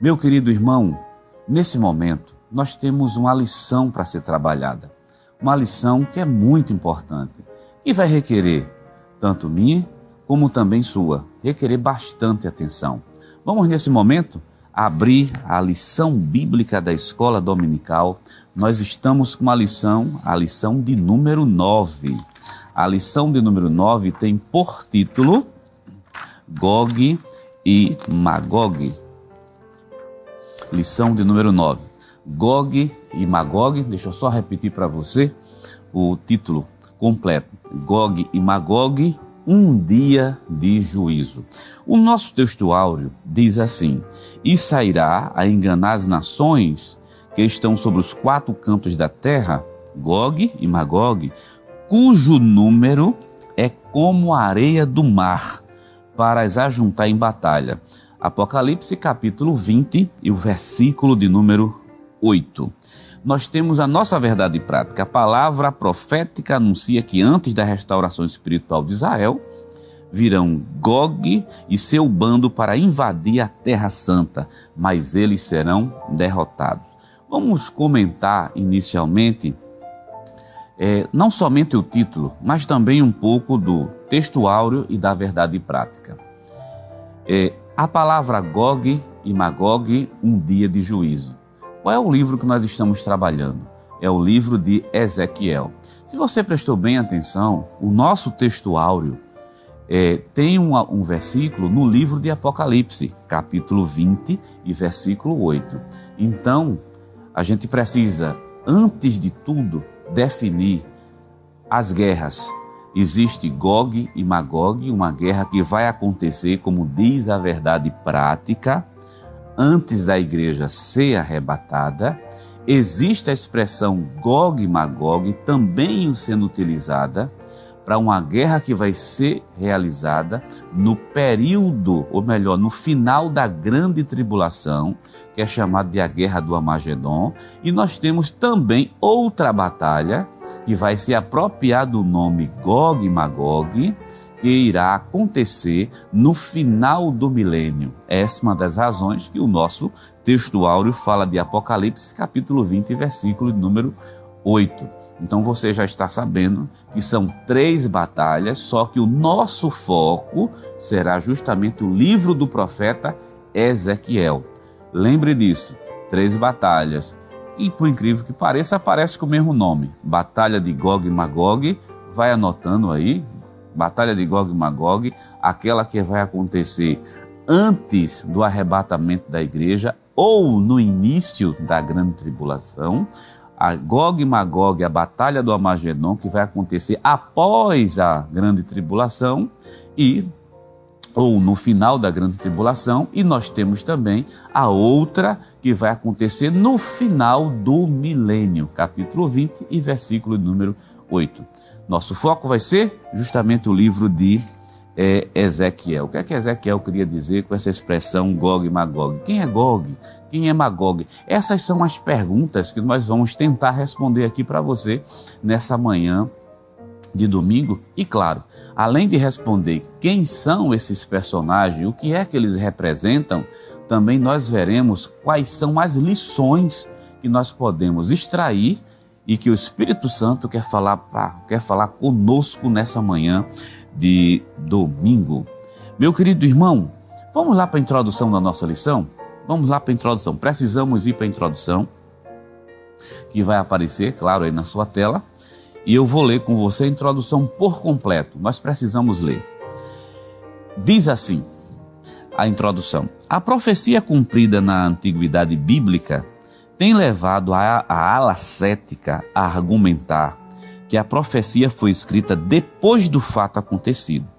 Meu querido irmão, nesse momento nós temos uma lição para ser trabalhada. Uma lição que é muito importante e vai requerer tanto minha como também sua, requerer bastante atenção. Vamos nesse momento abrir a lição bíblica da escola dominical. Nós estamos com uma lição, a lição de número 9. A lição de número 9 tem por título Gog e Magog. Lição de número 9. Gog e Magog, deixa eu só repetir para você o título completo. Gog e Magog, um dia de juízo. O nosso texto áureo diz assim: E sairá a enganar as nações que estão sobre os quatro cantos da terra, Gog e Magog, cujo número é como a areia do mar, para as ajuntar em batalha. Apocalipse capítulo 20 e o versículo de número 8. Nós temos a nossa verdade prática. A palavra profética anuncia que antes da restauração espiritual de Israel, virão Gog e seu bando para invadir a Terra Santa, mas eles serão derrotados. Vamos comentar inicialmente é, não somente o título, mas também um pouco do texto áureo e da verdade prática. É, a palavra Gog e Magog, um dia de juízo. Qual é o livro que nós estamos trabalhando? É o livro de Ezequiel. Se você prestou bem atenção, o nosso texto áureo é, tem um, um versículo no livro de Apocalipse, capítulo 20 e versículo 8. Então, a gente precisa, antes de tudo, definir as guerras Existe Gog e Magog, uma guerra que vai acontecer, como diz a verdade prática, antes da igreja ser arrebatada. Existe a expressão Gog e Magog também sendo utilizada para uma guerra que vai ser realizada no período, ou melhor, no final da grande tribulação, que é chamada de a Guerra do Amagedon. E nós temos também outra batalha que vai se apropriar do nome Gog e Magog, que irá acontecer no final do milênio. Essa é uma das razões que o nosso texto áureo fala de Apocalipse, capítulo 20, versículo número 8. Então você já está sabendo que são três batalhas, só que o nosso foco será justamente o livro do profeta Ezequiel. Lembre disso: três batalhas. E por incrível que pareça, aparece com o mesmo nome: Batalha de Gog e Magog. Vai anotando aí: Batalha de Gog e Magog, aquela que vai acontecer antes do arrebatamento da igreja ou no início da grande tribulação. A Gog e Magog, a batalha do Amagedon, que vai acontecer após a grande tribulação. E ou no final da grande tribulação, e nós temos também a outra que vai acontecer no final do milênio, capítulo 20 e versículo número 8. Nosso foco vai ser justamente o livro de é, Ezequiel. O que é que Ezequiel queria dizer com essa expressão Gog e Magog? Quem é Gog? Quem é Magog? Essas são as perguntas que nós vamos tentar responder aqui para você nessa manhã de domingo. E claro, além de responder quem são esses personagens, o que é que eles representam, também nós veremos quais são as lições que nós podemos extrair e que o Espírito Santo quer falar, pra, quer falar conosco nessa manhã de domingo. Meu querido irmão, vamos lá para a introdução da nossa lição? Vamos lá para a introdução. Precisamos ir para a introdução, que vai aparecer, claro, aí na sua tela. E eu vou ler com você a introdução por completo. Nós precisamos ler. Diz assim a introdução: A profecia cumprida na antiguidade bíblica tem levado a, a ala cética a argumentar que a profecia foi escrita depois do fato acontecido.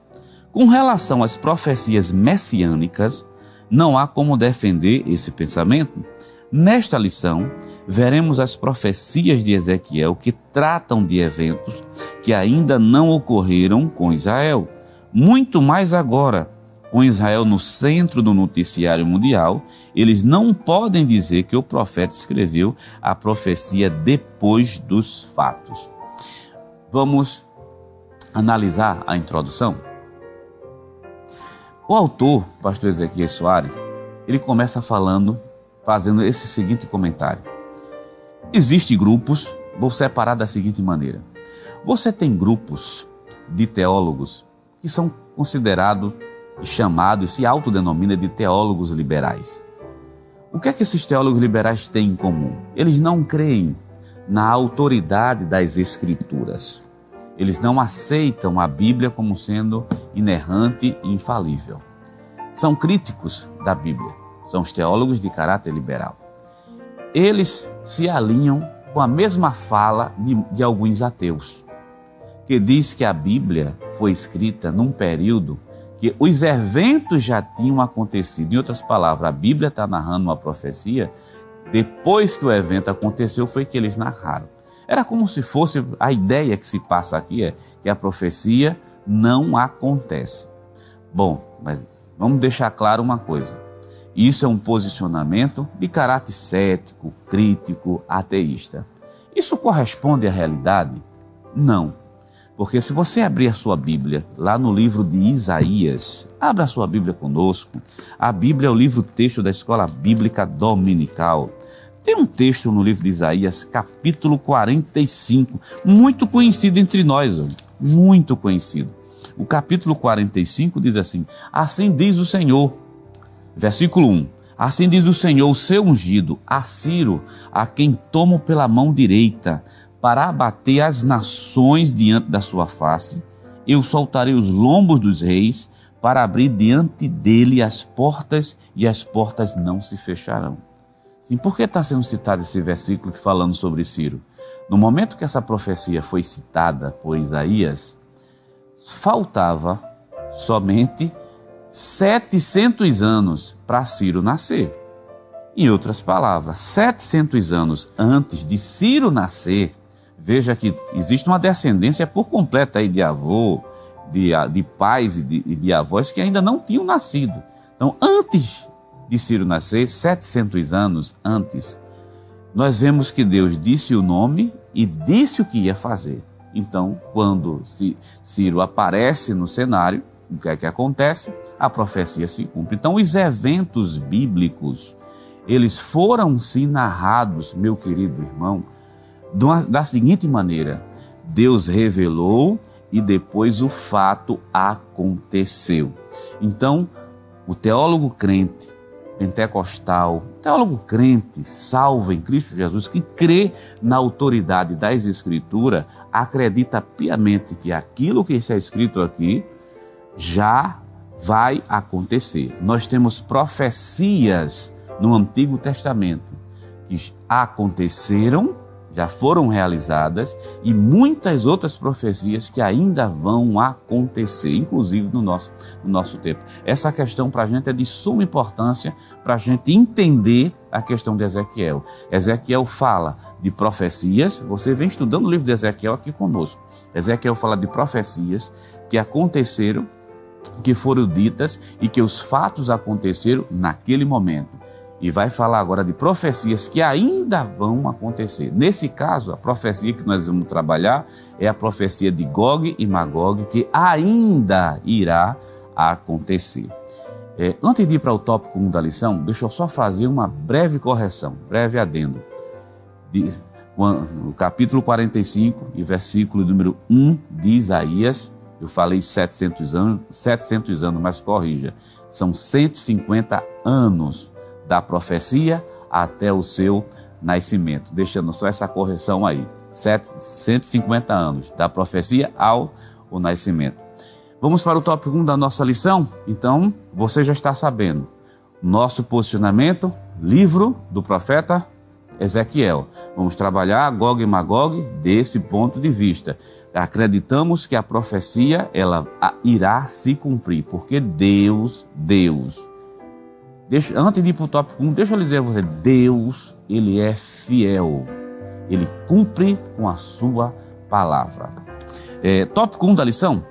Com relação às profecias messiânicas, não há como defender esse pensamento. Nesta lição, veremos as profecias de Ezequiel que tratam de eventos que ainda não ocorreram com Israel. Muito mais agora, com Israel no centro do noticiário mundial, eles não podem dizer que o profeta escreveu a profecia depois dos fatos. Vamos analisar a introdução? O autor, pastor Ezequiel Soares, ele começa falando fazendo esse seguinte comentário. Existem grupos, vou separar da seguinte maneira. Você tem grupos de teólogos que são considerados e chamados, se autodenomina de teólogos liberais. O que é que esses teólogos liberais têm em comum? Eles não creem na autoridade das Escrituras. Eles não aceitam a Bíblia como sendo inerrante e infalível. São críticos da Bíblia, são os teólogos de caráter liberal. Eles se alinham com a mesma fala de, de alguns ateus, que diz que a Bíblia foi escrita num período que os eventos já tinham acontecido. Em outras palavras, a Bíblia está narrando uma profecia. Depois que o evento aconteceu, foi que eles narraram. Era como se fosse a ideia que se passa aqui é que a profecia não acontece. Bom, mas vamos deixar claro uma coisa. Isso é um posicionamento de caráter cético, crítico, ateísta. Isso corresponde à realidade? Não. Porque se você abrir a sua Bíblia, lá no livro de Isaías, abra a sua Bíblia conosco. A Bíblia é o livro texto da Escola Bíblica Dominical. Tem um texto no livro de Isaías, capítulo 45, muito conhecido entre nós, muito conhecido. O capítulo 45 diz assim: Assim diz o Senhor, versículo 1: Assim diz o Senhor, o seu ungido, a Ciro, a quem tomo pela mão direita, para abater as nações diante da sua face. Eu soltarei os lombos dos reis para abrir diante dele as portas e as portas não se fecharão. Sim, por que está sendo citado esse versículo falando sobre Ciro? No momento que essa profecia foi citada por Isaías, faltava somente 700 anos para Ciro nascer. Em outras palavras, 700 anos antes de Ciro nascer, Veja que existe uma descendência por completa aí de avô, de, de pais e de, de avós que ainda não tinham nascido. Então, antes de Ciro nascer, 700 anos antes, nós vemos que Deus disse o nome e disse o que ia fazer. Então, quando Ciro aparece no cenário, o que é que acontece? A profecia se cumpre. Então, os eventos bíblicos, eles foram sim narrados, meu querido irmão, da seguinte maneira: Deus revelou e depois o fato aconteceu. Então, o teólogo crente, pentecostal, teólogo crente, salvo em Cristo Jesus, que crê na autoridade das Escrituras, acredita piamente que aquilo que está escrito aqui já vai acontecer. Nós temos profecias no Antigo Testamento que aconteceram já foram realizadas e muitas outras profecias que ainda vão acontecer, inclusive no nosso, no nosso tempo. Essa questão para a gente é de suma importância para a gente entender a questão de Ezequiel. Ezequiel fala de profecias, você vem estudando o livro de Ezequiel aqui conosco. Ezequiel fala de profecias que aconteceram, que foram ditas e que os fatos aconteceram naquele momento e vai falar agora de profecias que ainda vão acontecer. Nesse caso, a profecia que nós vamos trabalhar é a profecia de Gog e Magog, que ainda irá acontecer. É, antes de ir para o tópico 1 da lição, deixa eu só fazer uma breve correção, breve adendo. De, no capítulo 45 e versículo número 1 de Isaías, eu falei 700 anos, 700 anos, mas corrija, são 150 anos da profecia até o seu nascimento. Deixando só essa correção aí. 150 anos, da profecia ao o nascimento. Vamos para o tópico 1 da nossa lição? Então, você já está sabendo. Nosso posicionamento, livro do profeta Ezequiel. Vamos trabalhar Gog e Magog desse ponto de vista. Acreditamos que a profecia ela irá se cumprir, porque Deus, Deus, Deixa, antes de ir para o tópico 1, deixa eu dizer a você: Deus, Ele é fiel. Ele cumpre com a sua palavra. É, tópico 1 da lição.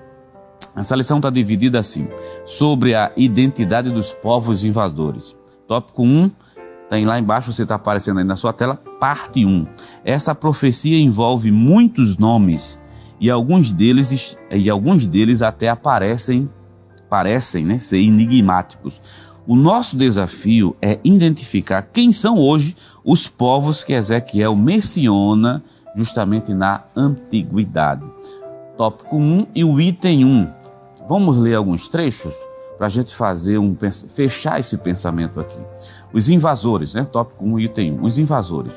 Essa lição está dividida assim: sobre a identidade dos povos invasores. Tópico 1, tem lá embaixo, você está aparecendo aí na sua tela, parte 1. Essa profecia envolve muitos nomes e alguns deles, e alguns deles até aparecem, parecem né, ser enigmáticos. O nosso desafio é identificar quem são hoje os povos que Ezequiel menciona justamente na antiguidade. Tópico 1 e o item 1. Vamos ler alguns trechos para a gente fazer um fechar esse pensamento aqui. Os invasores, né? Tópico 1 item 1. Os invasores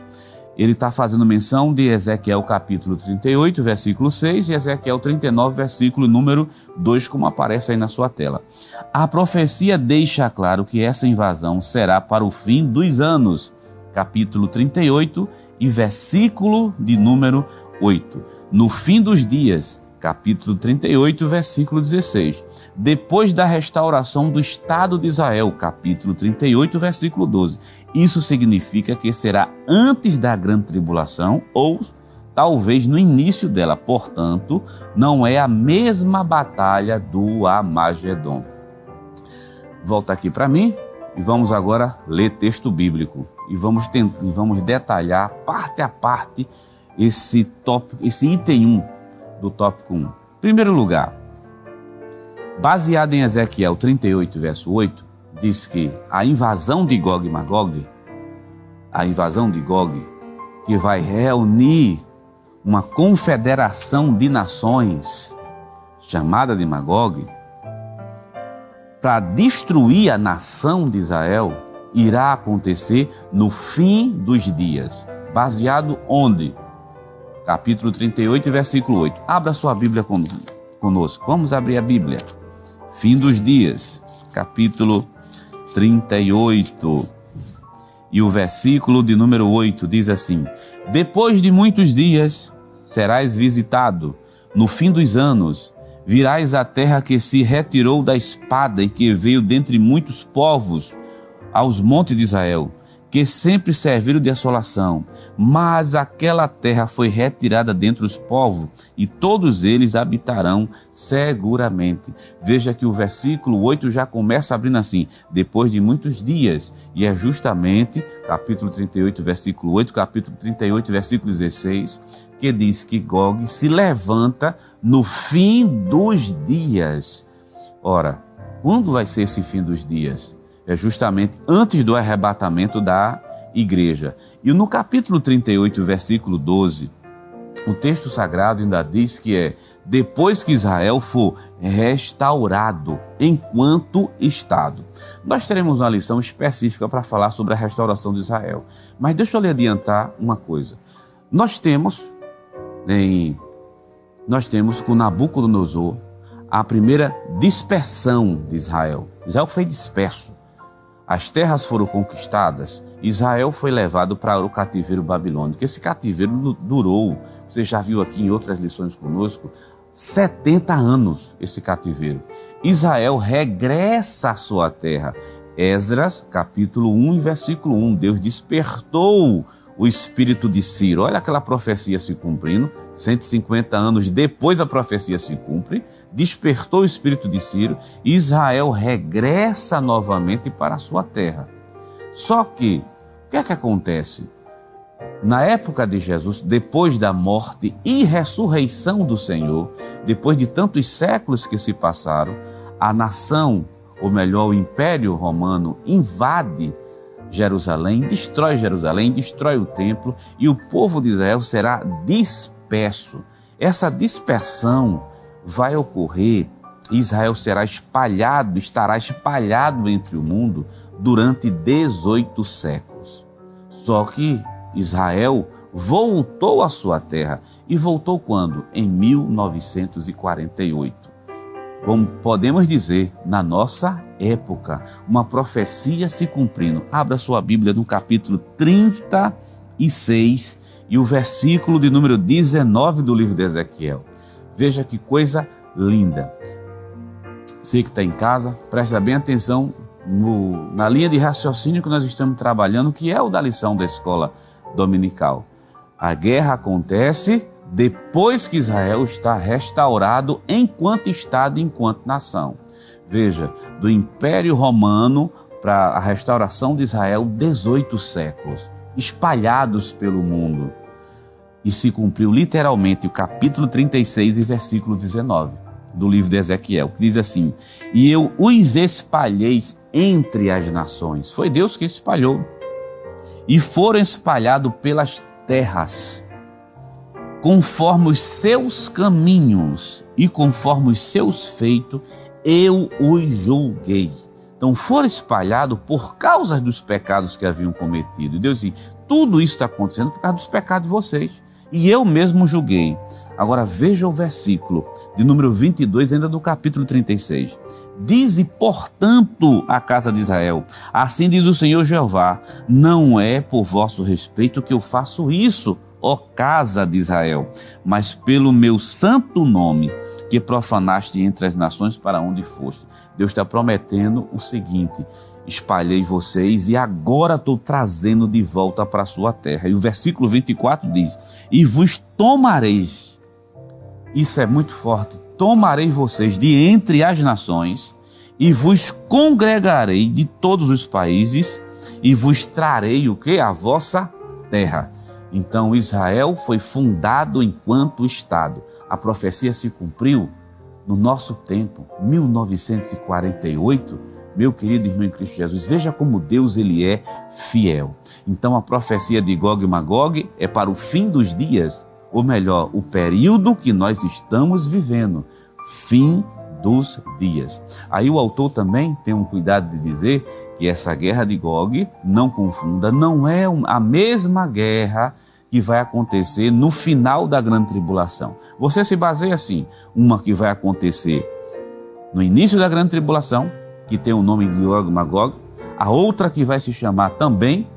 ele está fazendo menção de Ezequiel capítulo 38, versículo 6 e Ezequiel 39, versículo número 2, como aparece aí na sua tela. A profecia deixa claro que essa invasão será para o fim dos anos, capítulo 38 e versículo de número 8. No fim dos dias, capítulo 38, versículo 16. Depois da restauração do Estado de Israel, capítulo 38, versículo 12. Isso significa que será antes da grande tribulação ou talvez no início dela. Portanto, não é a mesma batalha do Amagedon. Volta aqui para mim e vamos agora ler texto bíblico e vamos tentar, e vamos detalhar parte a parte esse tópico, esse item 1 do tópico 1. Primeiro lugar, baseado em Ezequiel 38, verso 8, diz que a invasão de Gog e Magog, a invasão de Gog, que vai reunir uma confederação de nações chamada de Magog, para destruir a nação de Israel, irá acontecer no fim dos dias. Baseado onde? Capítulo 38, versículo 8. Abra sua Bíblia conosco. Vamos abrir a Bíblia. Fim dos dias, capítulo 38. E o versículo de número 8 diz assim: Depois de muitos dias serás visitado, no fim dos anos, virás à terra que se retirou da espada e que veio dentre muitos povos aos montes de Israel que sempre serviram de assolação, mas aquela terra foi retirada dentre os povos e todos eles habitarão seguramente. Veja que o versículo 8 já começa abrindo assim, depois de muitos dias, e é justamente capítulo 38, versículo 8, capítulo 38, versículo 16, que diz que Gog se levanta no fim dos dias. Ora, quando vai ser esse fim dos dias? É justamente antes do arrebatamento da igreja. E no capítulo 38, versículo 12, o texto sagrado ainda diz que é depois que Israel for restaurado enquanto Estado. Nós teremos uma lição específica para falar sobre a restauração de Israel. Mas deixa eu lhe adiantar uma coisa. Nós temos em nós temos com Nabucodonosor a primeira dispersão de Israel. Israel foi disperso. As terras foram conquistadas, Israel foi levado para o cativeiro babilônico. Esse cativeiro durou, você já viu aqui em outras lições conosco, 70 anos esse cativeiro. Israel regressa à sua terra. Esdras, capítulo 1, versículo 1. Deus despertou o espírito de Ciro. Olha aquela profecia se cumprindo. 150 anos depois a profecia se cumpre. Despertou o espírito de Ciro. Israel regressa novamente para a sua terra. Só que, o que é que acontece? Na época de Jesus, depois da morte e ressurreição do Senhor, depois de tantos séculos que se passaram, a nação, ou melhor, o Império Romano, invade Jerusalém, destrói Jerusalém, destrói o templo e o povo de Israel será disperso. Essa dispersão vai ocorrer, Israel será espalhado, estará espalhado entre o mundo durante 18 séculos. Só que Israel voltou à sua terra e voltou quando? Em 1948 como podemos dizer, na nossa época, uma profecia se cumprindo. Abra sua Bíblia no capítulo 36 e o versículo de número 19 do livro de Ezequiel. Veja que coisa linda. Você que está em casa, presta bem atenção no, na linha de raciocínio que nós estamos trabalhando, que é o da lição da escola dominical. A guerra acontece depois que Israel está restaurado enquanto Estado, enquanto nação. Veja, do Império Romano para a restauração de Israel, 18 séculos, espalhados pelo mundo. E se cumpriu literalmente o capítulo 36 e versículo 19. do livro de Ezequiel, que diz assim: E eu os espalhei entre as nações. Foi Deus que espalhou. E foram espalhados pelas terras, conforme os seus caminhos e conforme os seus feitos, eu os julguei. Então foram espalhados por causa dos pecados que haviam cometido. E Deus disse: tudo isso está acontecendo por causa dos pecados de vocês. E eu mesmo julguei. Agora veja o versículo de número 22, ainda do capítulo 36. Dize, portanto, a casa de Israel: Assim diz o Senhor Jeová: Não é por vosso respeito que eu faço isso, ó casa de Israel, mas pelo meu santo nome que profanaste entre as nações para onde foste. Deus está prometendo o seguinte: espalhei vocês e agora estou trazendo de volta para a sua terra. E o versículo 24 diz: E vos tomareis. Isso é muito forte. Tomarei vocês de entre as nações e vos congregarei de todos os países e vos trarei o que? A vossa terra. Então Israel foi fundado enquanto Estado a profecia se cumpriu no nosso tempo, 1948, meu querido irmão em Cristo Jesus, veja como Deus ele é fiel. Então a profecia de Gog e Magog é para o fim dos dias, ou melhor, o período que nós estamos vivendo, fim dos dias. Aí o autor também tem um cuidado de dizer que essa guerra de Gog, não confunda, não é a mesma guerra que vai acontecer no final da grande tribulação. Você se baseia assim: uma que vai acontecer no início da grande tribulação, que tem o nome de Gog Magog, a outra que vai se chamar também,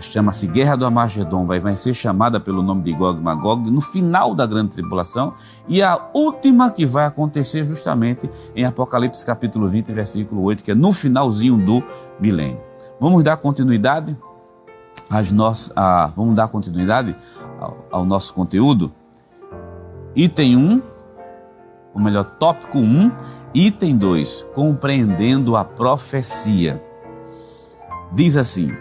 chama-se Guerra do Amagedon, vai, vai ser chamada pelo nome de Gog Magog no final da grande tribulação, e a última que vai acontecer justamente em Apocalipse capítulo 20, versículo 8, que é no finalzinho do milênio. Vamos dar continuidade? As nossas, a, vamos dar continuidade ao, ao nosso conteúdo. Item 1, ou melhor, tópico 1, item 2, compreendendo a profecia. Diz assim: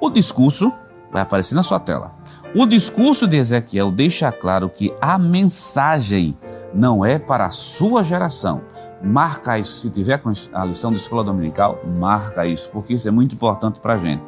o discurso, vai aparecer na sua tela. O discurso de Ezequiel deixa claro que a mensagem não é para a sua geração. Marca isso, se tiver com a lição da escola dominical, marca isso, porque isso é muito importante para a gente.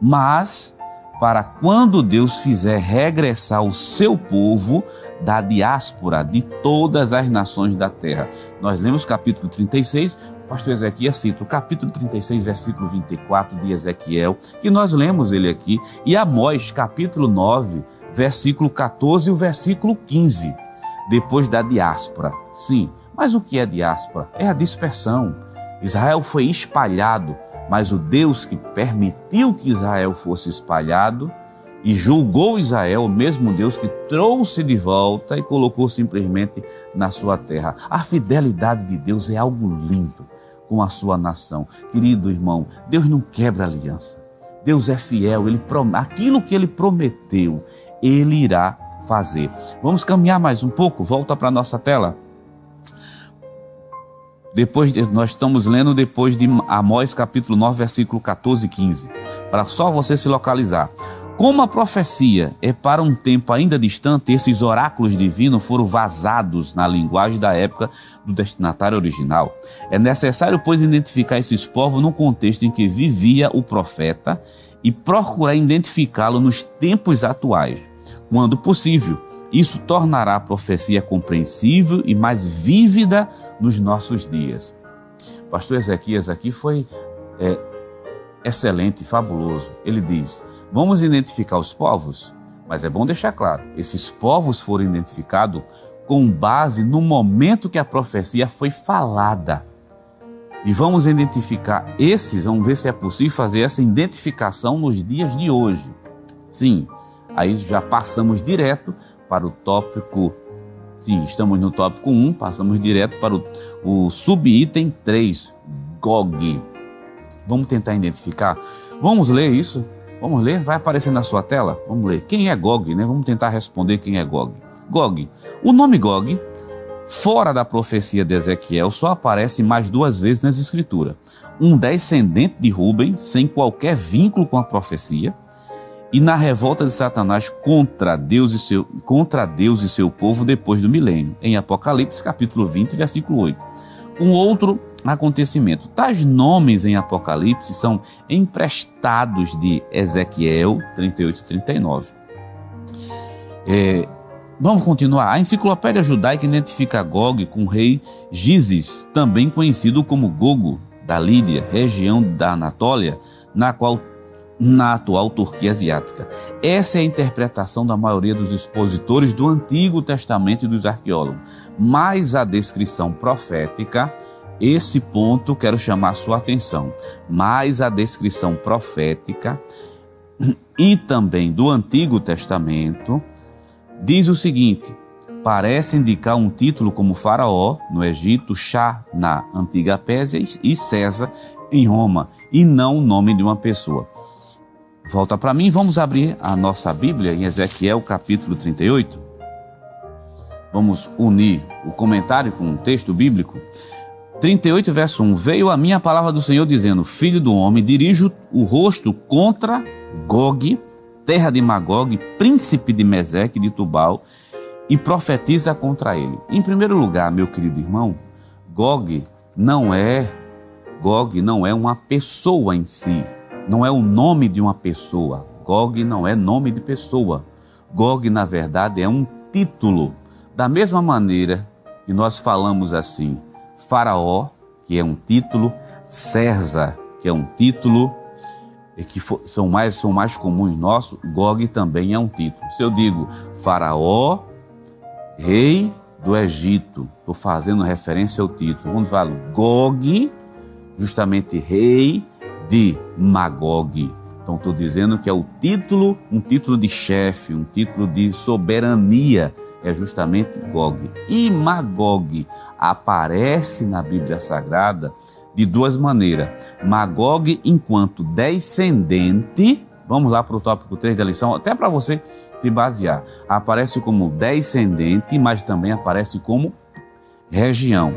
Mas para quando Deus fizer regressar o seu povo da diáspora de todas as nações da terra. Nós lemos capítulo 36, o pastor Ezequiel cita o capítulo 36, versículo 24 de Ezequiel, e nós lemos ele aqui, e Amós, capítulo 9, versículo 14 e o versículo 15, depois da diáspora. Sim, mas o que é diáspora? É a dispersão. Israel foi espalhado mas o Deus que permitiu que Israel fosse espalhado e julgou Israel, o mesmo Deus que trouxe de volta e colocou simplesmente na sua terra. A fidelidade de Deus é algo lindo com a sua nação. Querido irmão, Deus não quebra aliança. Deus é fiel, ele aquilo que ele prometeu, ele irá fazer. Vamos caminhar mais um pouco, volta para a nossa tela. Depois de, nós estamos lendo depois de Amós capítulo 9, versículo 14 e 15, para só você se localizar. Como a profecia é para um tempo ainda distante, esses oráculos divinos foram vazados na linguagem da época do destinatário original. É necessário, pois, identificar esses povos no contexto em que vivia o profeta e procurar identificá-lo nos tempos atuais, quando possível isso tornará a profecia compreensível e mais vívida nos nossos dias. pastor Ezequias aqui foi é, excelente, fabuloso. Ele diz: vamos identificar os povos, mas é bom deixar claro: esses povos foram identificados com base no momento que a profecia foi falada. E vamos identificar esses, vamos ver se é possível fazer essa identificação nos dias de hoje. Sim, aí já passamos direto para o tópico. Sim, estamos no tópico 1, passamos direto para o, o subitem 3, GOG. Vamos tentar identificar. Vamos ler isso? Vamos ler? Vai aparecer na sua tela? Vamos ler. Quem é Gog, né? Vamos tentar responder quem é Gog. Gog. O nome Gog, fora da profecia de Ezequiel, só aparece mais duas vezes nas escrituras. Um descendente de Rubem, sem qualquer vínculo com a profecia, e na revolta de Satanás contra Deus e seu, contra Deus e seu povo depois do milênio, em Apocalipse capítulo 20, versículo 8. Um outro acontecimento. Tais nomes em Apocalipse são emprestados de Ezequiel 38 e 39. É, vamos continuar. A enciclopédia judaica identifica Gog com o rei Gizes, também conhecido como Gogo, da Lídia, região da Anatólia, na qual na atual Turquia asiática. Essa é a interpretação da maioria dos expositores do Antigo Testamento e dos arqueólogos. Mas a descrição profética, esse ponto quero chamar sua atenção. Mas a descrição profética e também do Antigo Testamento diz o seguinte: parece indicar um título como Faraó no Egito, Chá na antiga Pérsia e César em Roma, e não o nome de uma pessoa. Volta para mim, vamos abrir a nossa Bíblia em Ezequiel capítulo 38. Vamos unir o comentário com o texto bíblico. 38, verso 1: Veio a minha palavra do Senhor dizendo: Filho do homem, dirijo o rosto contra Gog, terra de Magog, príncipe de Meseque de Tubal, e profetiza contra ele. Em primeiro lugar, meu querido irmão, Gog não é Gog não é uma pessoa em si não é o nome de uma pessoa. Gog não é nome de pessoa. Gog, na verdade, é um título. Da mesma maneira que nós falamos assim, Faraó, que é um título, César, que é um título, e que são mais, são mais comuns nossos, Gog também é um título. Se eu digo Faraó, rei do Egito, estou fazendo referência ao título. Quando falo Gog, justamente rei de Magog. Então estou dizendo que é o título, um título de chefe, um título de soberania, é justamente Gog. E Magog aparece na Bíblia Sagrada de duas maneiras. Magog enquanto descendente, vamos lá para o tópico 3 da lição, até para você se basear. Aparece como descendente, mas também aparece como região.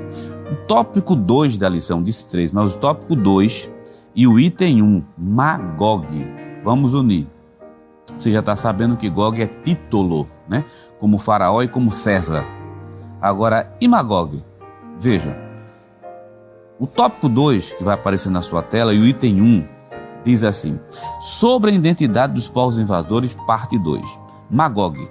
O tópico 2 da lição disse 3, mas o tópico 2 e o item 1, Magog. Vamos unir. Você já está sabendo que Gog é título, né? Como Faraó e como César. Agora, e Magog? Veja. O tópico 2, que vai aparecer na sua tela, e o item 1, diz assim: Sobre a identidade dos povos invasores, parte 2. Magog.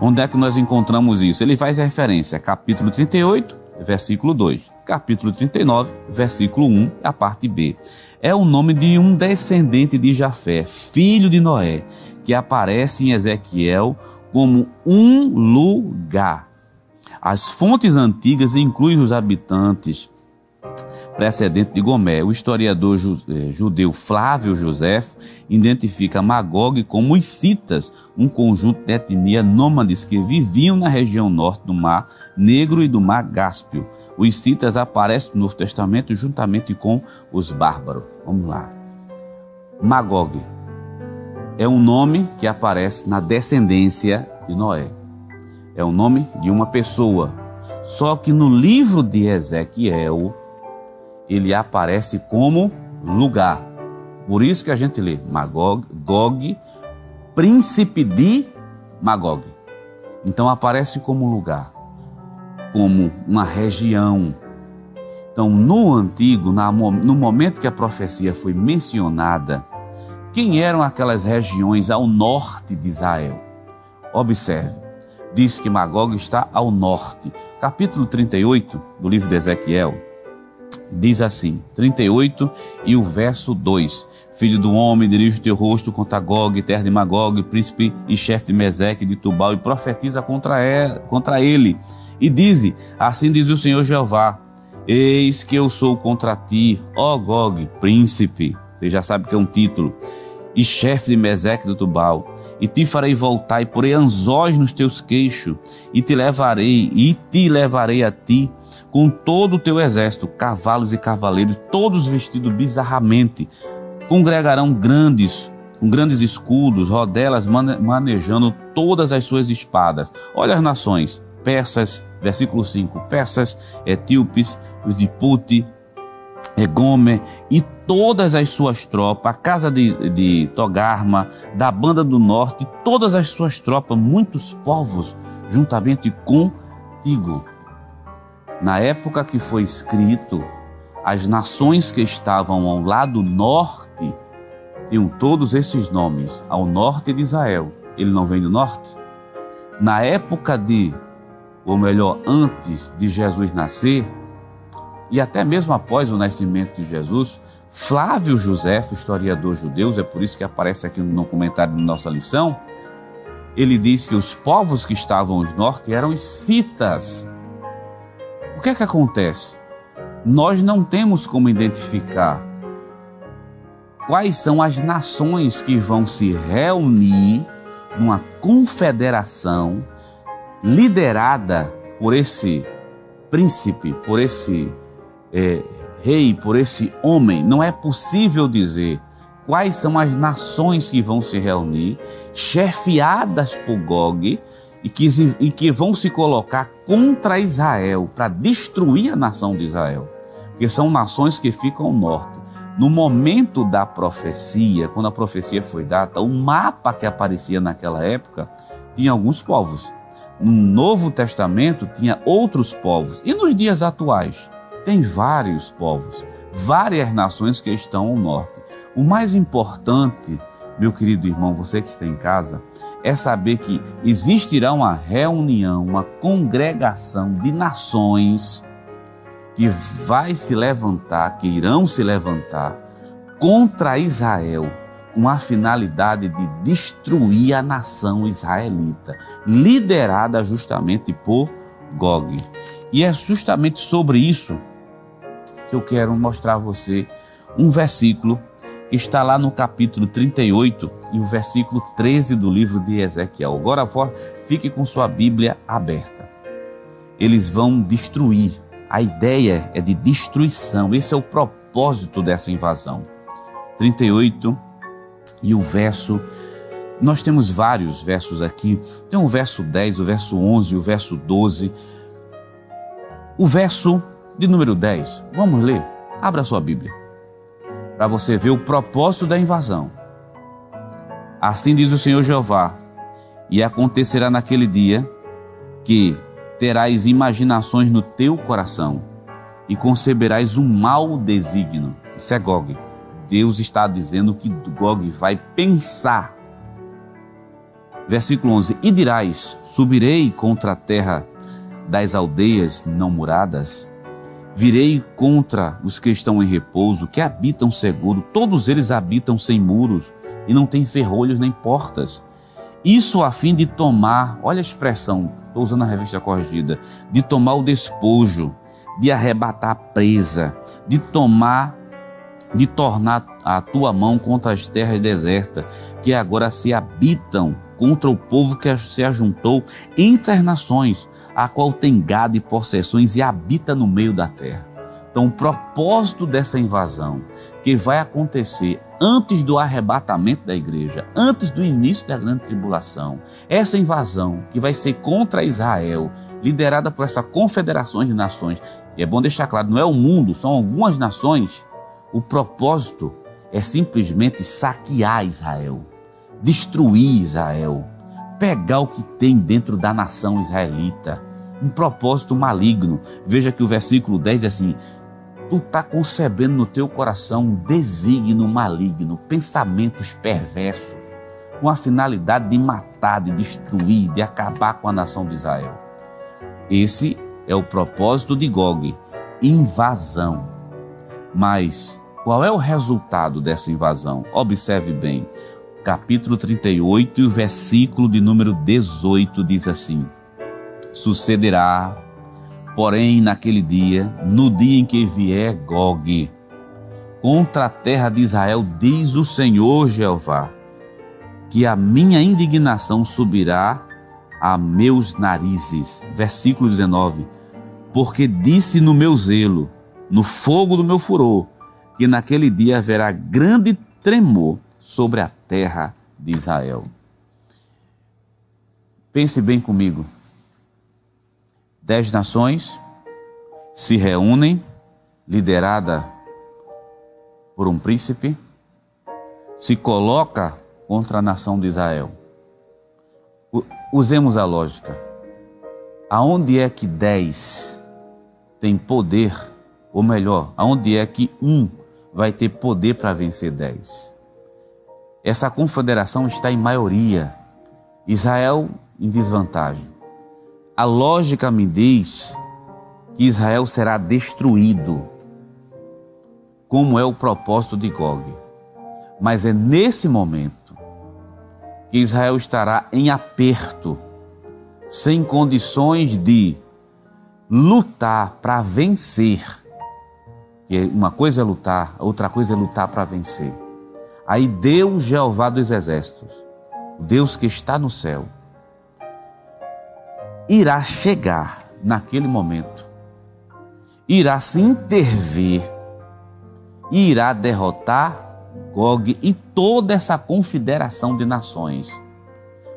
Onde é que nós encontramos isso? Ele faz referência a capítulo 38, versículo 2 capítulo 39, versículo 1, a parte B. É o nome de um descendente de Jafé, filho de Noé, que aparece em Ezequiel como um lugar. As fontes antigas incluem os habitantes precedente de Gomé. O historiador eh, judeu Flávio Josefo identifica Magog como os citas, um conjunto de etnia nômades que viviam na região norte do Mar Negro e do Mar Cáspio. Os citas aparecem no Novo Testamento juntamente com os bárbaros. Vamos lá. Magog é um nome que aparece na descendência de Noé. É o nome de uma pessoa. Só que no livro de Ezequiel, ele aparece como lugar. Por isso que a gente lê Magog, Gog, príncipe de Magog. Então aparece como lugar como uma região. Então, no antigo, no momento que a profecia foi mencionada, quem eram aquelas regiões ao norte de Israel? Observe, diz que Magog está ao norte. Capítulo 38 do livro de Ezequiel diz assim: 38 e o verso 2: Filho do homem, dirige o teu rosto contra Gog, terra de Magog, príncipe e chefe de Meseque de Tubal, e profetiza contra ele e dize: Assim diz o Senhor Jeová: Eis que eu sou contra ti, ó Gog, príncipe. Você já sabe que é um título. E chefe de Meseque do Tubal, e te farei voltar e porei anzóis nos teus queixos, e te levarei, e te levarei a ti, com todo o teu exército, cavalos e cavaleiros, todos vestidos bizarramente, congregarão grandes, com grandes escudos, rodelas manejando todas as suas espadas. Olha as nações, persas, versículo 5, persas, etíopes, os de Puti, Gomer e todas as suas tropas, a casa de, de Togarma, da banda do norte, todas as suas tropas, muitos povos, juntamente contigo. Na época que foi escrito, as nações que estavam ao lado norte tinham todos esses nomes, ao norte de Israel. Ele não vem do norte? Na época de, ou melhor, antes de Jesus nascer, e até mesmo após o nascimento de Jesus, Flávio José, historiador judeu, é por isso que aparece aqui no comentário da nossa lição, ele diz que os povos que estavam ao norte eram os citas. O que é que acontece? Nós não temos como identificar quais são as nações que vão se reunir numa confederação liderada por esse príncipe, por esse é, rei, por esse homem, não é possível dizer quais são as nações que vão se reunir, chefiadas por Gog, e que, e que vão se colocar contra Israel, para destruir a nação de Israel. Porque são nações que ficam ao norte. No momento da profecia, quando a profecia foi dada, o mapa que aparecia naquela época tinha alguns povos. No Novo Testamento tinha outros povos. E nos dias atuais? Tem vários povos, várias nações que estão ao norte. O mais importante, meu querido irmão, você que está em casa, é saber que existirá uma reunião, uma congregação de nações que vai se levantar, que irão se levantar contra Israel com a finalidade de destruir a nação israelita, liderada justamente por Gog. E é justamente sobre isso que eu quero mostrar a você um versículo que está lá no capítulo 38 e o versículo 13 do livro de Ezequiel. Agora fique com sua Bíblia aberta. Eles vão destruir. A ideia é de destruição. Esse é o propósito dessa invasão. 38 e o verso nós temos vários versos aqui. Tem o verso 10, o verso 11, o verso 12. O verso de número 10. Vamos ler? Abra sua Bíblia. Para você ver o propósito da invasão. Assim diz o Senhor Jeová: E acontecerá naquele dia que terás imaginações no teu coração e conceberás um mau desígnio. Isso é Gog. Deus está dizendo que Gog vai pensar. Versículo 11: E dirás: Subirei contra a terra das aldeias não muradas Virei contra os que estão em repouso, que habitam seguro, todos eles habitam sem muros e não têm ferrolhos nem portas. Isso a fim de tomar, olha a expressão, estou usando a revista corrigida, de tomar o despojo, de arrebatar a presa, de tomar, de tornar a tua mão contra as terras desertas, que agora se habitam contra o povo que se ajuntou entre as nações, a qual tem gado e possessões e habita no meio da terra. Então, o propósito dessa invasão, que vai acontecer antes do arrebatamento da igreja, antes do início da grande tribulação, essa invasão que vai ser contra Israel, liderada por essa confederação de nações, e é bom deixar claro, não é o mundo, são algumas nações, o propósito é simplesmente saquear Israel, destruir Israel, pegar o que tem dentro da nação israelita, um propósito maligno. Veja que o versículo 10 é assim: Tu está concebendo no teu coração um desígnio maligno, pensamentos perversos, com a finalidade de matar, de destruir, de acabar com a nação de Israel. Esse é o propósito de Gog, invasão. Mas qual é o resultado dessa invasão? Observe bem. Capítulo 38 e o versículo de número 18 diz assim: Sucederá, porém, naquele dia, no dia em que vier Gog, contra a terra de Israel, diz o Senhor Jeová, que a minha indignação subirá a meus narizes. Versículo 19. Porque disse no meu zelo, no fogo do meu furor, que naquele dia haverá grande tremor sobre a terra de Israel. Pense bem comigo dez nações se reúnem, liderada por um príncipe, se coloca contra a nação de Israel. Usemos a lógica. Aonde é que dez tem poder, ou melhor, aonde é que um vai ter poder para vencer dez? Essa confederação está em maioria. Israel em desvantagem. A lógica me diz que Israel será destruído, como é o propósito de Gog. Mas é nesse momento que Israel estará em aperto, sem condições de lutar para vencer. E uma coisa é lutar, outra coisa é lutar para vencer. Aí Deus, Jeová dos Exércitos, Deus que está no céu, irá chegar naquele momento, irá se intervir, irá derrotar Gog e toda essa confederação de nações,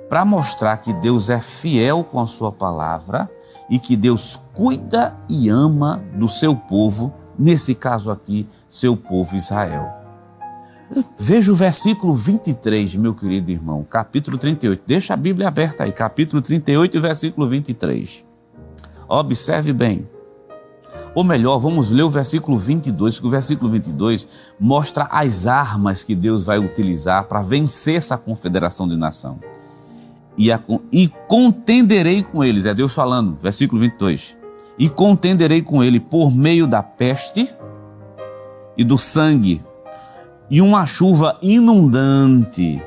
para mostrar que Deus é fiel com a sua palavra e que Deus cuida e ama do seu povo, nesse caso aqui, seu povo Israel. Veja o versículo 23, meu querido irmão, capítulo 38. Deixa a Bíblia aberta aí, capítulo 38, versículo 23. Observe bem. Ou melhor, vamos ler o versículo 22, porque o versículo 22 mostra as armas que Deus vai utilizar para vencer essa confederação de nação. E, a, e contenderei com eles, é Deus falando, versículo 22. E contenderei com ele por meio da peste e do sangue, e uma chuva inundante,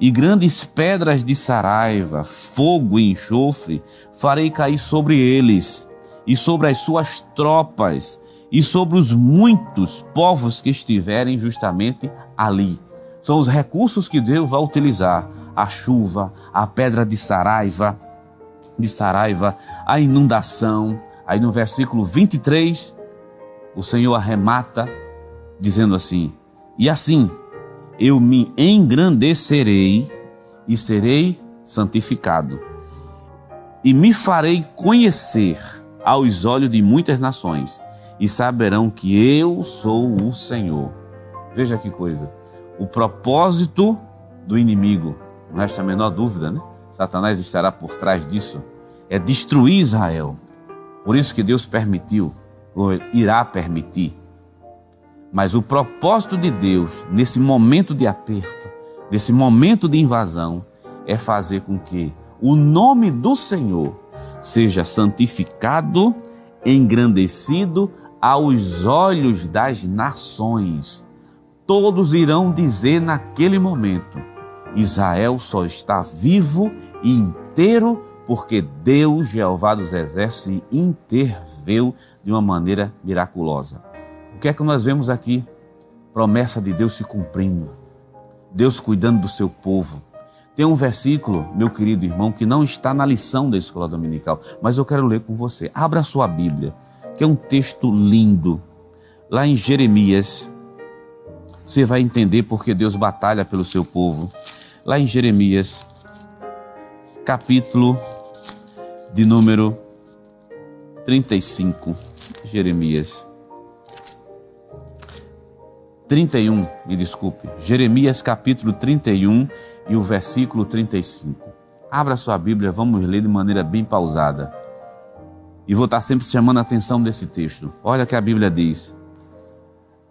e grandes pedras de saraiva, fogo e enxofre, farei cair sobre eles, e sobre as suas tropas, e sobre os muitos povos que estiverem justamente ali. São os recursos que Deus vai utilizar: a chuva, a pedra de saraiva, de saraiva, a inundação. Aí no versículo 23, o Senhor arremata dizendo assim: e assim eu me engrandecerei e serei santificado, e me farei conhecer aos olhos de muitas nações, e saberão que eu sou o Senhor. Veja que coisa. O propósito do inimigo, não resta a menor dúvida, né? Satanás estará por trás disso, é destruir Israel. Por isso que Deus permitiu, ou irá permitir, mas o propósito de Deus, nesse momento de aperto, nesse momento de invasão, é fazer com que o nome do Senhor seja santificado, engrandecido aos olhos das nações. Todos irão dizer naquele momento: Israel só está vivo e inteiro porque Deus, Jeová dos Exércitos, interveio de uma maneira miraculosa que é que nós vemos aqui? Promessa de Deus se cumprindo, Deus cuidando do seu povo. Tem um versículo, meu querido irmão, que não está na lição da escola dominical, mas eu quero ler com você. Abra a sua Bíblia, que é um texto lindo. Lá em Jeremias, você vai entender porque Deus batalha pelo seu povo. Lá em Jeremias, capítulo de número 35. Jeremias. 31, me desculpe, Jeremias capítulo 31 e o versículo 35. Abra sua Bíblia, vamos ler de maneira bem pausada. E vou estar sempre chamando a atenção desse texto. Olha que a Bíblia diz: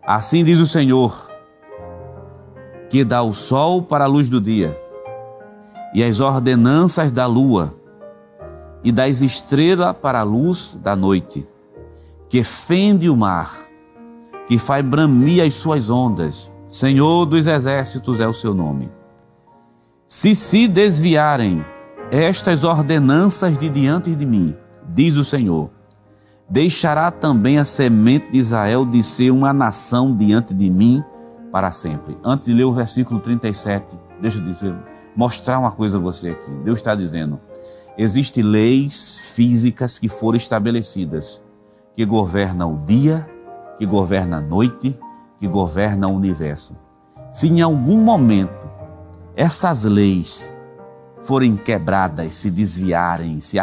Assim diz o Senhor, que dá o sol para a luz do dia, e as ordenanças da lua, e das estrelas para a luz da noite, que fende o mar que faz bramir as suas ondas. Senhor dos exércitos é o seu nome. Se se desviarem estas ordenanças de diante de mim, diz o Senhor, deixará também a semente de Israel de ser uma nação diante de mim para sempre. Antes de ler o versículo 37, deixa eu dizer, mostrar uma coisa a você aqui. Deus está dizendo: existem leis físicas que foram estabelecidas que governam o dia que governa a noite, que governa o universo. Se em algum momento essas leis forem quebradas, se desviarem, se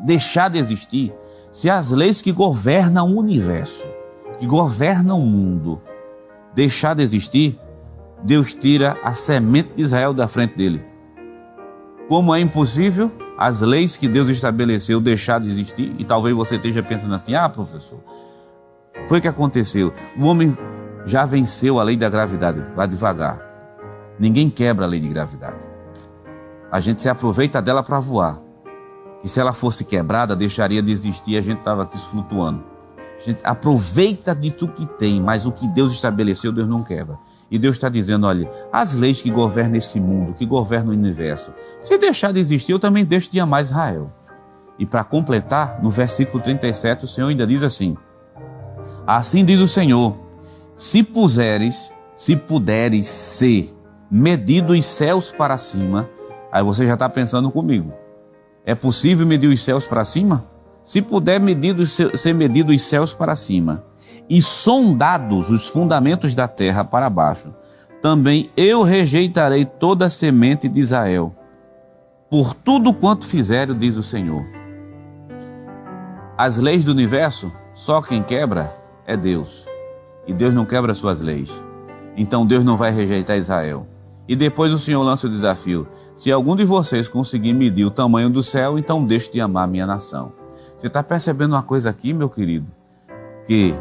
deixar de existir, se as leis que governam o universo, que governam o mundo, deixar de existir, Deus tira a semente de Israel da frente dele. Como é impossível as leis que Deus estabeleceu deixar de existir, e talvez você esteja pensando assim: ah, professor, foi o que aconteceu. O homem já venceu a lei da gravidade, vai devagar. Ninguém quebra a lei de gravidade. A gente se aproveita dela para voar. E se ela fosse quebrada, deixaria de existir a gente estava aqui flutuando. A gente aproveita de tudo que tem, mas o que Deus estabeleceu, Deus não quebra. E Deus está dizendo: olha, as leis que governam esse mundo, que governam o universo, se deixar de existir, eu também deixo de amar Israel. E para completar, no versículo 37, o Senhor ainda diz assim: Assim diz o Senhor: se puseres, se puderes ser medido os céus para cima, aí você já está pensando comigo. É possível medir os céus para cima? Se puder medir, ser medido os céus para cima e sondados os fundamentos da terra para baixo, também eu rejeitarei toda a semente de Israel, por tudo quanto fizeram, diz o Senhor. As leis do universo, só quem quebra é Deus. E Deus não quebra suas leis. Então Deus não vai rejeitar Israel. E depois o Senhor lança o desafio: se algum de vocês conseguir medir o tamanho do céu, então deixe de amar minha nação. Você está percebendo uma coisa aqui, meu querido? Que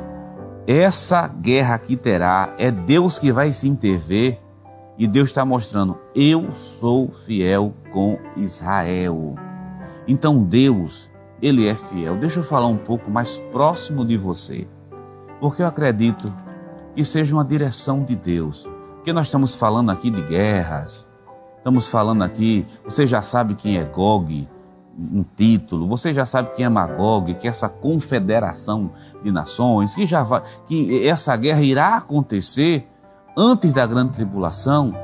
essa guerra que terá é Deus que vai se intervir e Deus está mostrando: eu sou fiel com Israel. Então Deus, ele é fiel. Deixa eu falar um pouco mais próximo de você porque eu acredito que seja uma direção de Deus. Porque nós estamos falando aqui de guerras, estamos falando aqui, você já sabe quem é Gog, um título, você já sabe quem é Magog, que é essa confederação de nações, que já vai, que essa guerra irá acontecer antes da grande tribulação.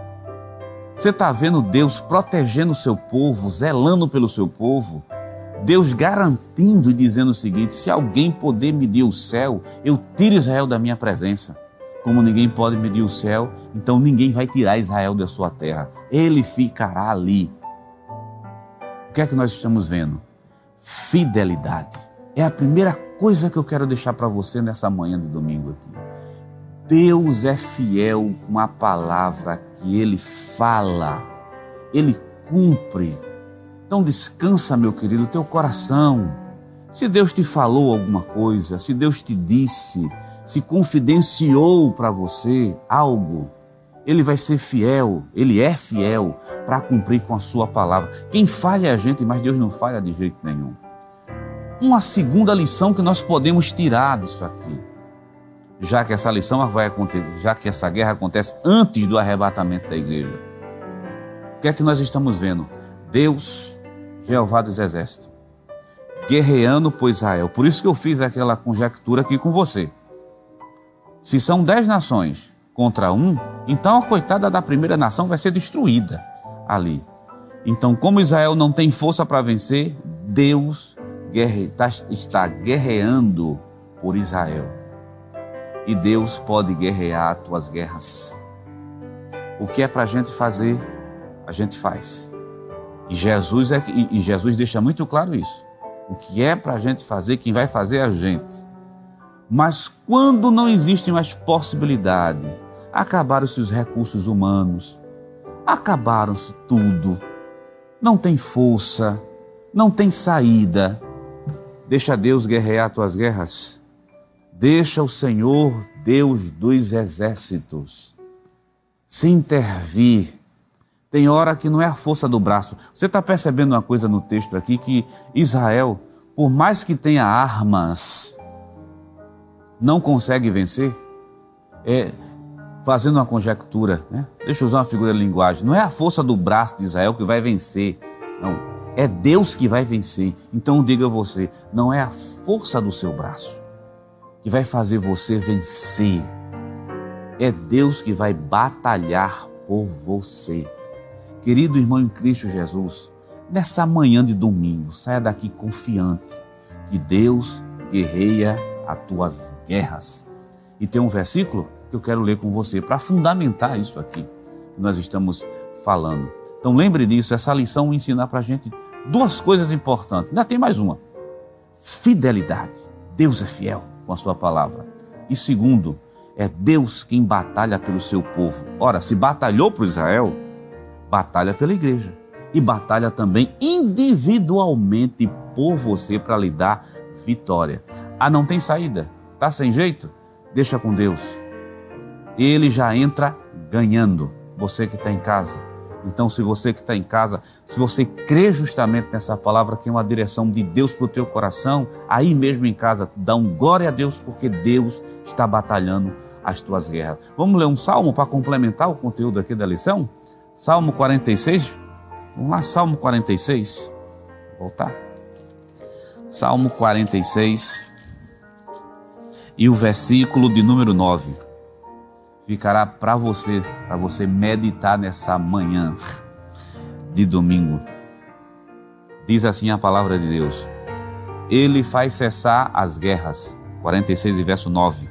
Você está vendo Deus protegendo o seu povo, zelando pelo seu povo. Deus garantindo e dizendo o seguinte: se alguém poder medir o céu, eu tiro Israel da minha presença. Como ninguém pode medir o céu, então ninguém vai tirar Israel da sua terra. Ele ficará ali. O que é que nós estamos vendo? Fidelidade. É a primeira coisa que eu quero deixar para você nessa manhã de domingo aqui. Deus é fiel com a palavra que ele fala. Ele cumpre então descansa, meu querido, teu coração. Se Deus te falou alguma coisa, se Deus te disse, se confidenciou para você algo, ele vai ser fiel, ele é fiel para cumprir com a sua palavra. Quem falha é a gente, mas Deus não falha de jeito nenhum. Uma segunda lição que nós podemos tirar disso aqui, já que essa lição vai acontecer, já que essa guerra acontece antes do arrebatamento da igreja. O que é que nós estamos vendo? Deus Jeová dos Exércitos, guerreando por Israel. Por isso que eu fiz aquela conjectura aqui com você. Se são dez nações contra um, então a coitada da primeira nação vai ser destruída ali. Então, como Israel não tem força para vencer, Deus guerre, tá, está guerreando por Israel. E Deus pode guerrear as tuas guerras. O que é para a gente fazer, a gente faz. E Jesus, é, e Jesus deixa muito claro isso. O que é para a gente fazer, quem vai fazer é a gente. Mas quando não existe mais possibilidade, acabaram-se os recursos humanos, acabaram-se tudo, não tem força, não tem saída. Deixa Deus guerrear tuas guerras. Deixa o Senhor, Deus dos exércitos, se intervir tem hora que não é a força do braço. Você está percebendo uma coisa no texto aqui que Israel, por mais que tenha armas, não consegue vencer? É, fazendo uma conjectura, né? deixa eu usar uma figura de linguagem. Não é a força do braço de Israel que vai vencer, não. É Deus que vai vencer. Então diga você, não é a força do seu braço que vai fazer você vencer. É Deus que vai batalhar por você. Querido irmão em Cristo Jesus, nessa manhã de domingo, saia daqui confiante que Deus guerreia as tuas guerras. E tem um versículo que eu quero ler com você para fundamentar isso aqui que nós estamos falando. Então lembre disso, essa lição ensinar para a gente duas coisas importantes. Ainda tem mais uma: fidelidade. Deus é fiel com a sua palavra. E segundo, É Deus quem batalha pelo seu povo. Ora, se batalhou por Israel, batalha pela igreja. E batalha também individualmente por você para lhe dar vitória. Ah, não tem saída? Tá sem jeito? Deixa com Deus. Ele já entra ganhando. Você que está em casa. Então, se você que está em casa, se você crê justamente nessa palavra que é uma direção de Deus para o teu coração, aí mesmo em casa, dá um glória a Deus, porque Deus está batalhando as tuas guerras. Vamos ler um salmo para complementar o conteúdo aqui da lição? Salmo 46. Vamos lá, Salmo 46. Vou voltar. Salmo 46 e o versículo de número 9 ficará para você, para você meditar nessa manhã de domingo. Diz assim a palavra de Deus: Ele faz cessar as guerras. 46 e verso 9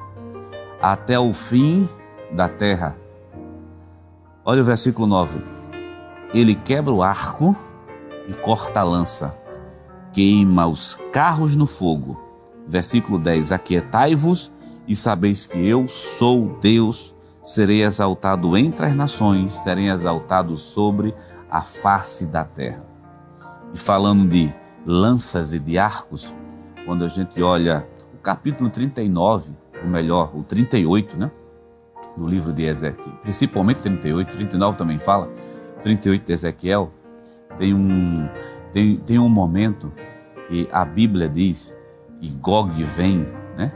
até o fim da terra. Olha o versículo 9. Ele quebra o arco e corta a lança, queima os carros no fogo. Versículo 10: Aquietai-vos e sabeis que eu sou Deus, serei exaltado entre as nações, serei exaltado sobre a face da terra. E falando de lanças e de arcos, quando a gente olha o capítulo 39, ou melhor, o 38, né? No livro de Ezequiel, principalmente 38, 39 também fala, 38 de Ezequiel, tem um, tem, tem um momento que a Bíblia diz que Gog vem, né?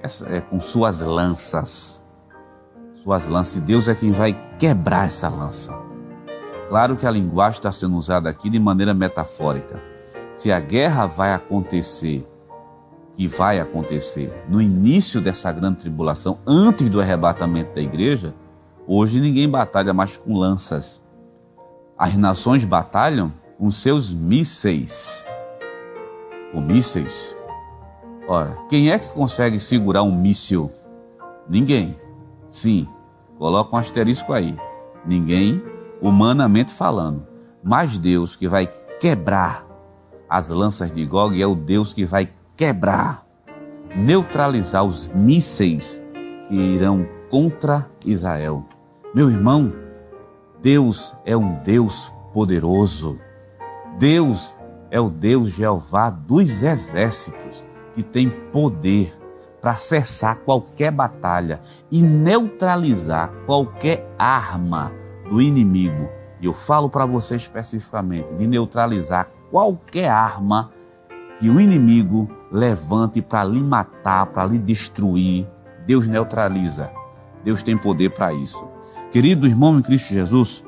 Essa, é, com suas lanças, suas lanças, e Deus é quem vai quebrar essa lança. Claro que a linguagem está sendo usada aqui de maneira metafórica. Se a guerra vai acontecer que vai acontecer no início dessa grande tribulação, antes do arrebatamento da igreja, hoje ninguém batalha mais com lanças. As nações batalham com seus mísseis. Com mísseis. Ora, quem é que consegue segurar um míssil? Ninguém. Sim, coloca um asterisco aí. Ninguém, humanamente falando. Mas Deus que vai quebrar as lanças de Gog é o Deus que vai quebrar, neutralizar os mísseis que irão contra Israel. Meu irmão, Deus é um Deus poderoso. Deus é o Deus Jeová dos exércitos, que tem poder para cessar qualquer batalha e neutralizar qualquer arma do inimigo. E eu falo para você especificamente de neutralizar qualquer arma que o inimigo levante para lhe matar, para lhe destruir. Deus neutraliza. Deus tem poder para isso. Querido irmão em Cristo Jesus,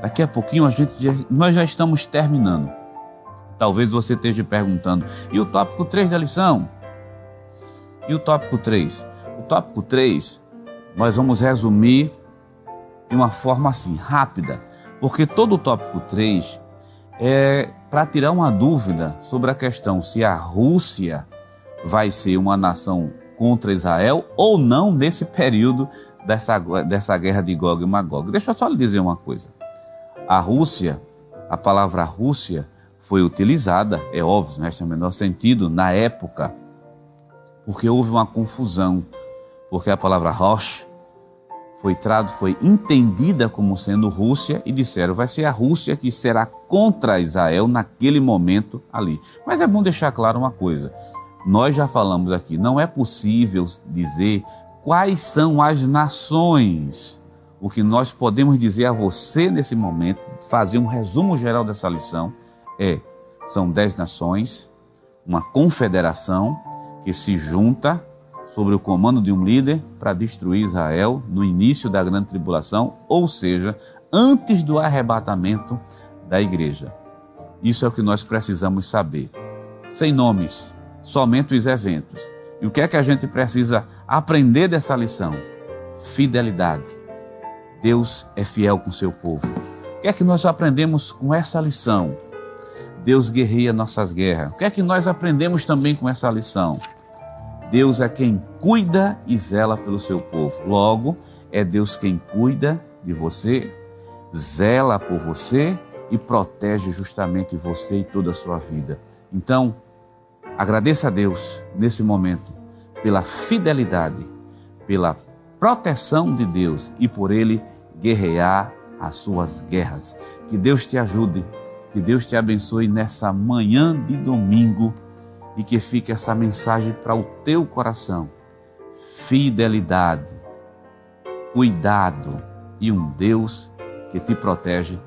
daqui a pouquinho a gente já, nós já estamos terminando. Talvez você esteja perguntando: e o tópico 3 da lição? E o tópico 3? O tópico 3 nós vamos resumir de uma forma assim, rápida, porque todo o tópico 3 é para tirar uma dúvida sobre a questão se a Rússia vai ser uma nação contra Israel ou não nesse período dessa, dessa guerra de Gog e Magog. Deixa eu só lhe dizer uma coisa. A Rússia, a palavra Rússia foi utilizada, é óbvio, não tem o menor sentido, na época, porque houve uma confusão, porque a palavra Rosh foi, trado, foi entendida como sendo Rússia e disseram vai ser a Rússia que será contra Israel naquele momento ali. Mas é bom deixar claro uma coisa: nós já falamos aqui, não é possível dizer quais são as nações. O que nós podemos dizer a você nesse momento, fazer um resumo geral dessa lição, é: são dez nações, uma confederação que se junta sobre o comando de um líder para destruir Israel no início da grande tribulação, ou seja, antes do arrebatamento da igreja. Isso é o que nós precisamos saber. Sem nomes, somente os eventos. E o que é que a gente precisa aprender dessa lição? Fidelidade. Deus é fiel com seu povo. O que é que nós aprendemos com essa lição? Deus guerreia nossas guerras. O que é que nós aprendemos também com essa lição? Deus é quem cuida e zela pelo seu povo. Logo, é Deus quem cuida de você, zela por você e protege justamente você e toda a sua vida. Então, agradeça a Deus nesse momento pela fidelidade, pela proteção de Deus e por ele guerrear as suas guerras. Que Deus te ajude, que Deus te abençoe nessa manhã de domingo e que fique essa mensagem para o teu coração. Fidelidade, cuidado e um Deus que te protege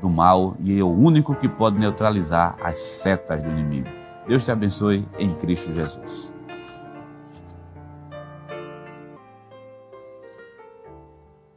do mal e é o único que pode neutralizar as setas do inimigo. Deus te abençoe em Cristo Jesus.